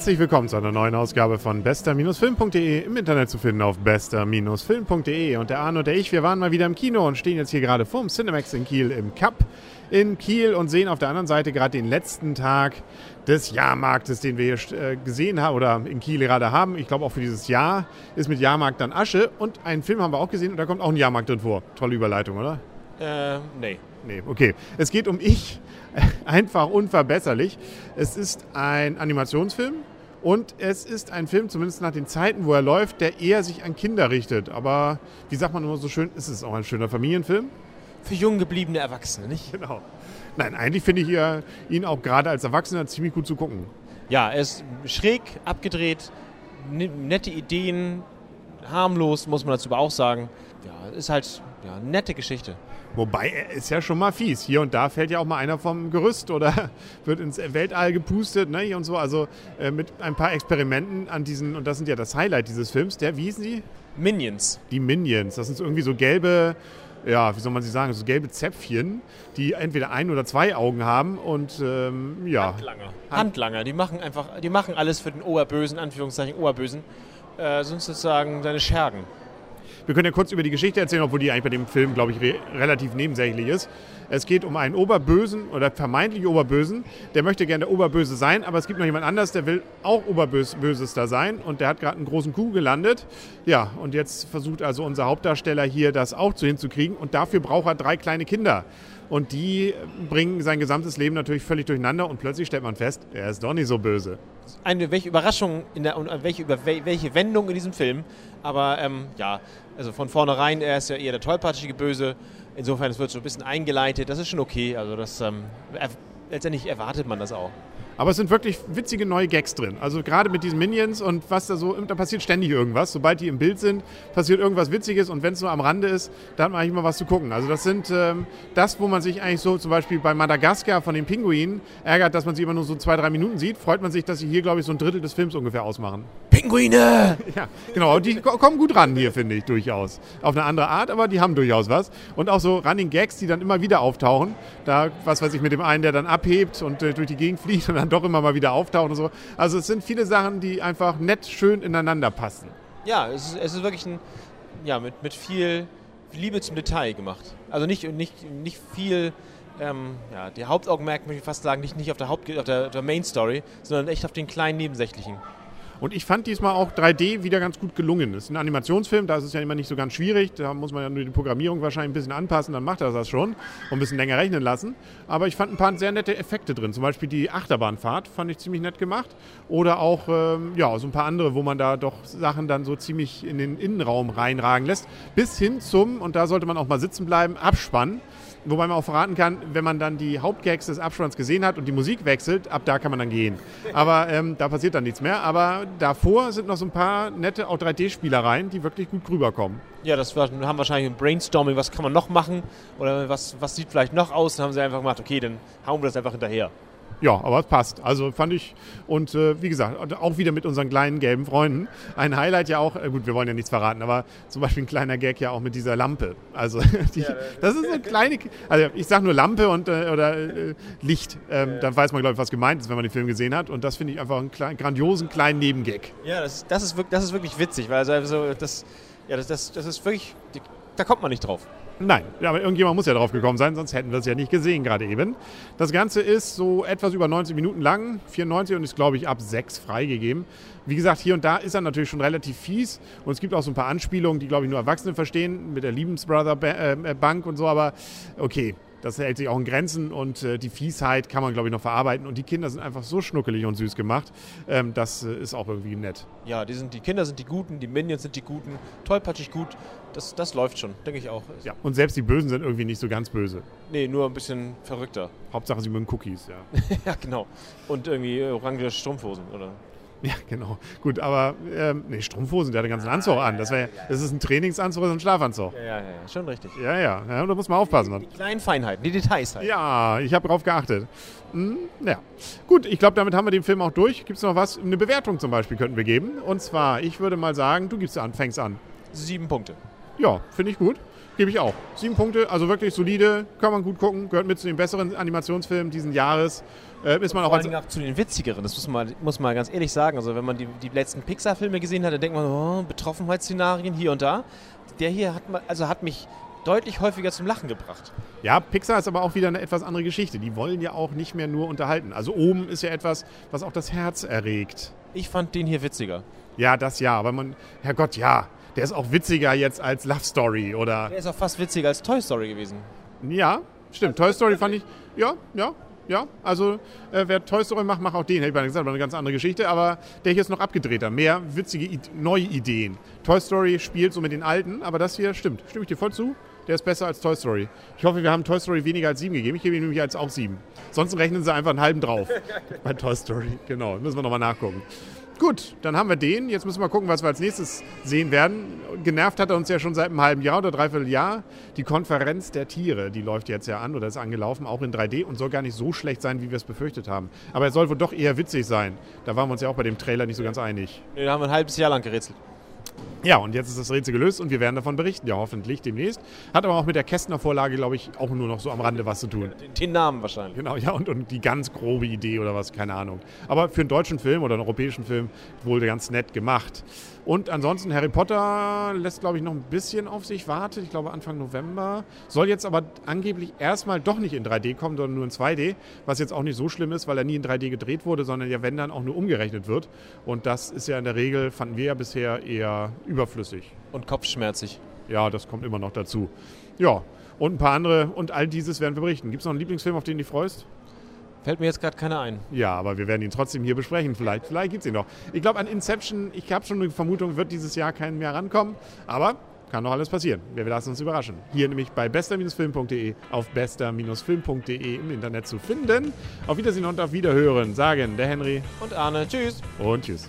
Herzlich willkommen zu einer neuen Ausgabe von bester-film.de im Internet zu finden auf bester-film.de. Und der Arne und der ich, wir waren mal wieder im Kino und stehen jetzt hier gerade vorm Cinemax in Kiel im Cup in Kiel und sehen auf der anderen Seite gerade den letzten Tag des Jahrmarktes, den wir hier äh, gesehen haben oder in Kiel gerade haben. Ich glaube auch für dieses Jahr ist mit Jahrmarkt dann Asche und einen Film haben wir auch gesehen und da kommt auch ein Jahrmarkt drin vor. Tolle Überleitung, oder? Äh, nee. Nee, okay. Es geht um Ich, einfach unverbesserlich. Es ist ein Animationsfilm und es ist ein Film, zumindest nach den Zeiten, wo er läuft, der eher sich an Kinder richtet. Aber wie sagt man immer so schön, ist es auch ein schöner Familienfilm? Für jung gebliebene Erwachsene, nicht? Genau. Nein, eigentlich finde ich ihn auch gerade als Erwachsener ziemlich gut zu gucken. Ja, er ist schräg, abgedreht, nette Ideen, harmlos, muss man dazu aber auch sagen. Ja, ist halt ja, eine nette Geschichte. Wobei, er ist ja schon mal fies. Hier und da fällt ja auch mal einer vom Gerüst oder wird ins Weltall gepustet ne, und so. Also äh, mit ein paar Experimenten an diesen, und das sind ja das Highlight dieses Films, der, wie hießen die? Minions. Die Minions. Das sind so irgendwie so gelbe, ja, wie soll man sie sagen, so gelbe Zäpfchen, die entweder ein oder zwei Augen haben und ähm, ja. Handlanger. Handlanger, die machen einfach, die machen alles für den Oberbösen, Anführungszeichen Oberbösen, äh, sind sozusagen seine Schergen. Wir können ja kurz über die Geschichte erzählen, obwohl die eigentlich bei dem Film, glaube ich, re relativ nebensächlich ist. Es geht um einen Oberbösen oder vermeintlich Oberbösen. Der möchte gerne der Oberböse sein, aber es gibt noch jemand anders, der will auch Oberbösester sein und der hat gerade einen großen Kuh gelandet. Ja, und jetzt versucht also unser Hauptdarsteller hier das auch zu hinzukriegen und dafür braucht er drei kleine Kinder. Und die bringen sein gesamtes Leben natürlich völlig durcheinander und plötzlich stellt man fest, er ist doch nicht so böse. Eine welche Überraschung in der, und welche, über welche Wendung in diesem Film. Aber ähm, ja, also von vornherein, er ist ja eher der tollpatschige Böse. Insofern, es wird so ein bisschen eingeleitet. Das ist schon okay. Also das ähm, er, letztendlich erwartet man das auch. Aber es sind wirklich witzige neue Gags drin. Also gerade mit diesen Minions und was da so, da passiert ständig irgendwas. Sobald die im Bild sind, passiert irgendwas Witziges und wenn es nur am Rande ist, da hat man eigentlich mal was zu gucken. Also das sind ähm, das, wo man sich eigentlich so zum Beispiel bei Madagaskar von den Pinguinen ärgert, dass man sie immer nur so zwei, drei Minuten sieht, freut man sich, dass sie hier, glaube ich, so ein Drittel des Films ungefähr ausmachen. Pinguine! Ja, genau. Die kommen gut ran hier, finde ich, durchaus. Auf eine andere Art, aber die haben durchaus was. Und auch so Running Gags, die dann immer wieder auftauchen. Da, was weiß ich, mit dem einen, der dann abhebt und äh, durch die Gegend fliegt und dann doch immer mal wieder auftauchen und so. Also es sind viele Sachen, die einfach nett schön ineinander passen. Ja, es ist, es ist wirklich ein, ja, mit, mit viel Liebe zum Detail gemacht. Also nicht, nicht, nicht viel, ähm, ja, der Hauptaugenmerk möchte ich fast sagen, nicht, nicht auf der, Haupt, auf der, der Main Story, sondern echt auf den kleinen Nebensächlichen. Und ich fand diesmal auch 3D wieder ganz gut gelungen. Das ist ein Animationsfilm, da ist es ja immer nicht so ganz schwierig. Da muss man ja nur die Programmierung wahrscheinlich ein bisschen anpassen, dann macht er das schon. Und ein bisschen länger rechnen lassen. Aber ich fand ein paar sehr nette Effekte drin. Zum Beispiel die Achterbahnfahrt fand ich ziemlich nett gemacht. Oder auch ähm, ja, so ein paar andere, wo man da doch Sachen dann so ziemlich in den Innenraum reinragen lässt. Bis hin zum, und da sollte man auch mal sitzen bleiben, Abspann. Wobei man auch verraten kann, wenn man dann die Hauptgags des Abspanns gesehen hat und die Musik wechselt, ab da kann man dann gehen. Aber ähm, da passiert dann nichts mehr. Aber davor sind noch so ein paar nette auch 3D-Spielereien, die wirklich gut rüberkommen. Ja, das war, haben wahrscheinlich ein Brainstorming, was kann man noch machen oder was, was sieht vielleicht noch aus. Dann haben sie einfach gemacht, okay, dann hauen wir das einfach hinterher. Ja, aber es passt. Also fand ich, und äh, wie gesagt, auch wieder mit unseren kleinen gelben Freunden. Ein Highlight ja auch, äh, gut, wir wollen ja nichts verraten, aber zum Beispiel ein kleiner Gag ja auch mit dieser Lampe. Also, die, das ist eine kleine, also ich sage nur Lampe und, äh, oder äh, Licht. Ähm. Dann weiß man, glaube ich, was gemeint ist, wenn man den Film gesehen hat. Und das finde ich einfach einen klein, grandiosen kleinen Nebengag. Ja, das, das, ist, wirklich, das ist wirklich witzig, weil also das, ja, das, das, das ist wirklich, da kommt man nicht drauf. Nein, aber irgendjemand muss ja drauf gekommen sein, sonst hätten wir es ja nicht gesehen gerade eben. Das Ganze ist so etwas über 90 Minuten lang, 94 und ist, glaube ich, ab 6 freigegeben. Wie gesagt, hier und da ist er natürlich schon relativ fies und es gibt auch so ein paar Anspielungen, die, glaube ich, nur Erwachsene verstehen, mit der Liebensbrother äh, Bank und so, aber okay, das hält sich auch in Grenzen und äh, die Fiesheit kann man, glaube ich, noch verarbeiten. Und die Kinder sind einfach so schnuckelig und süß gemacht. Ähm, das äh, ist auch irgendwie nett. Ja, die, sind, die Kinder sind die Guten, die Minions sind die Guten, tollpatschig gut. Das, das läuft schon, denke ich auch. Ja, und selbst die Bösen sind irgendwie nicht so ganz böse. Nee, nur ein bisschen verrückter. Hauptsache sie mögen Cookies, ja. ja, genau. Und irgendwie orange Strumpfhosen, oder? Ja, genau. Gut, aber ähm, nee, Strumpfhosen, der hat den ganzen Anzug an. Das, wär, das ist ein Trainingsanzug oder ein Schlafanzug. Ja, ja, ja, schon richtig. Ja, ja, ja da muss man aufpassen. Die, die kleinen Feinheiten, die Details halt. Ja, ich habe darauf geachtet. Hm, ja. Gut, ich glaube, damit haben wir den Film auch durch. Gibt es noch was? Eine Bewertung zum Beispiel könnten wir geben. Und zwar, ich würde mal sagen, du gibst an, fängst an. Sieben Punkte. Ja, finde ich gut. Gebe ich auch. Sieben Punkte, also wirklich solide, kann man gut gucken, gehört mit zu den besseren Animationsfilmen diesen Jahres. Äh, ist man auch Vor als auch zu den witzigeren, das muss man, muss man ganz ehrlich sagen. Also wenn man die, die letzten Pixar-Filme gesehen hat, dann denkt man, oh, Betroffenheitsszenarien hier und da. Der hier hat, also hat mich deutlich häufiger zum Lachen gebracht. Ja, Pixar ist aber auch wieder eine etwas andere Geschichte. Die wollen ja auch nicht mehr nur unterhalten. Also oben ist ja etwas, was auch das Herz erregt. Ich fand den hier witziger. Ja, das ja, aber man, Herrgott, ja, der ist auch witziger jetzt als Love Story oder. Der ist auch fast witziger als Toy Story gewesen. Ja, stimmt. Toy Story fand ich, ja, ja, ja. Also äh, wer Toy Story macht, macht auch den. Hätte ich mal gesagt, aber eine ganz andere Geschichte. Aber der hier ist noch abgedrehter. Mehr witzige, I neue Ideen. Toy Story spielt so mit den alten, aber das hier stimmt. Stimme ich dir voll zu? Der ist besser als Toy Story. Ich hoffe, wir haben Toy Story weniger als sieben gegeben. Ich gebe ihm nämlich als auch sieben. Sonst rechnen sie einfach einen halben drauf. Bei Toy Story. Genau, müssen wir nochmal nachgucken. Gut, dann haben wir den. Jetzt müssen wir gucken, was wir als nächstes sehen werden. Genervt hat er uns ja schon seit einem halben Jahr oder dreiviertel Jahr. Die Konferenz der Tiere, die läuft jetzt ja an oder ist angelaufen, auch in 3D und soll gar nicht so schlecht sein, wie wir es befürchtet haben. Aber er soll wohl doch eher witzig sein. Da waren wir uns ja auch bei dem Trailer nicht so ganz einig. Nee, da haben wir ein halbes Jahr lang gerätselt. Ja, und jetzt ist das Rätsel gelöst und wir werden davon berichten, ja hoffentlich demnächst. Hat aber auch mit der Kästner Vorlage, glaube ich, auch nur noch so am Rande was zu tun. Den, den Namen wahrscheinlich. Genau, ja, und, und die ganz grobe Idee oder was, keine Ahnung. Aber für einen deutschen Film oder einen europäischen Film wohl ganz nett gemacht. Und ansonsten, Harry Potter lässt, glaube ich, noch ein bisschen auf sich warten. Ich glaube, Anfang November. Soll jetzt aber angeblich erstmal doch nicht in 3D kommen, sondern nur in 2D. Was jetzt auch nicht so schlimm ist, weil er nie in 3D gedreht wurde, sondern ja, wenn dann auch nur umgerechnet wird. Und das ist ja in der Regel, fanden wir ja bisher eher überflüssig. Und kopfschmerzig. Ja, das kommt immer noch dazu. Ja, und ein paar andere. Und all dieses werden wir berichten. Gibt es noch einen Lieblingsfilm, auf den du dich freust? Fällt mir jetzt gerade keiner ein. Ja, aber wir werden ihn trotzdem hier besprechen. Vielleicht, vielleicht gibt es ihn noch. Ich glaube, an Inception, ich habe schon eine Vermutung, wird dieses Jahr kein mehr rankommen. Aber kann noch alles passieren. Wir lassen uns überraschen. Hier nämlich bei bester-film.de auf bester-film.de im Internet zu finden. Auf Wiedersehen und auf Wiederhören sagen der Henry Und Arne, tschüss. und tschüss.